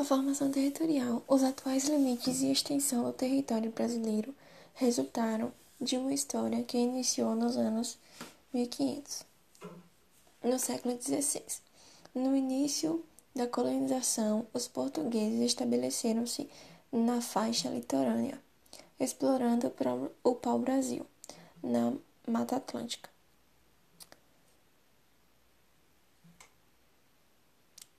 A formação territorial, os atuais limites e extensão do território brasileiro resultaram de uma história que iniciou nos anos 1500, no século XVI. No início da colonização, os portugueses estabeleceram-se na faixa litorânea, explorando o pau-brasil, na Mata Atlântica.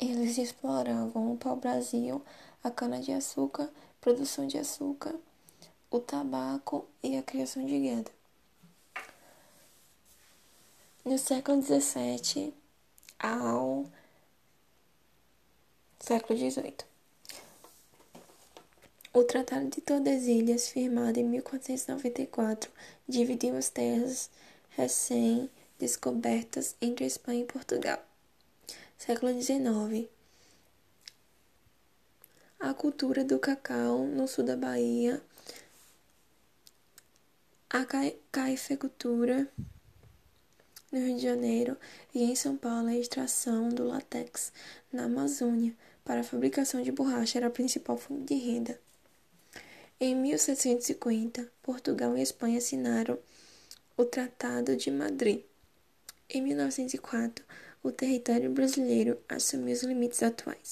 Eles exploravam o pau-brasil, a cana-de-açúcar, produção de açúcar, o tabaco e a criação de gado. No século XVII ao século XVIII. O Tratado de Tordesilhas, firmado em 1494, dividiu as terras recém-descobertas entre Espanha e Portugal século XIX. A cultura do cacau no sul da Bahia, a caificultura no Rio de Janeiro e em São Paulo a extração do látex na Amazônia para a fabricação de borracha era a principal fonte de renda. Em 1750, Portugal e Espanha assinaram o Tratado de Madrid. Em 1904, o território brasileiro assumiu os limites atuais.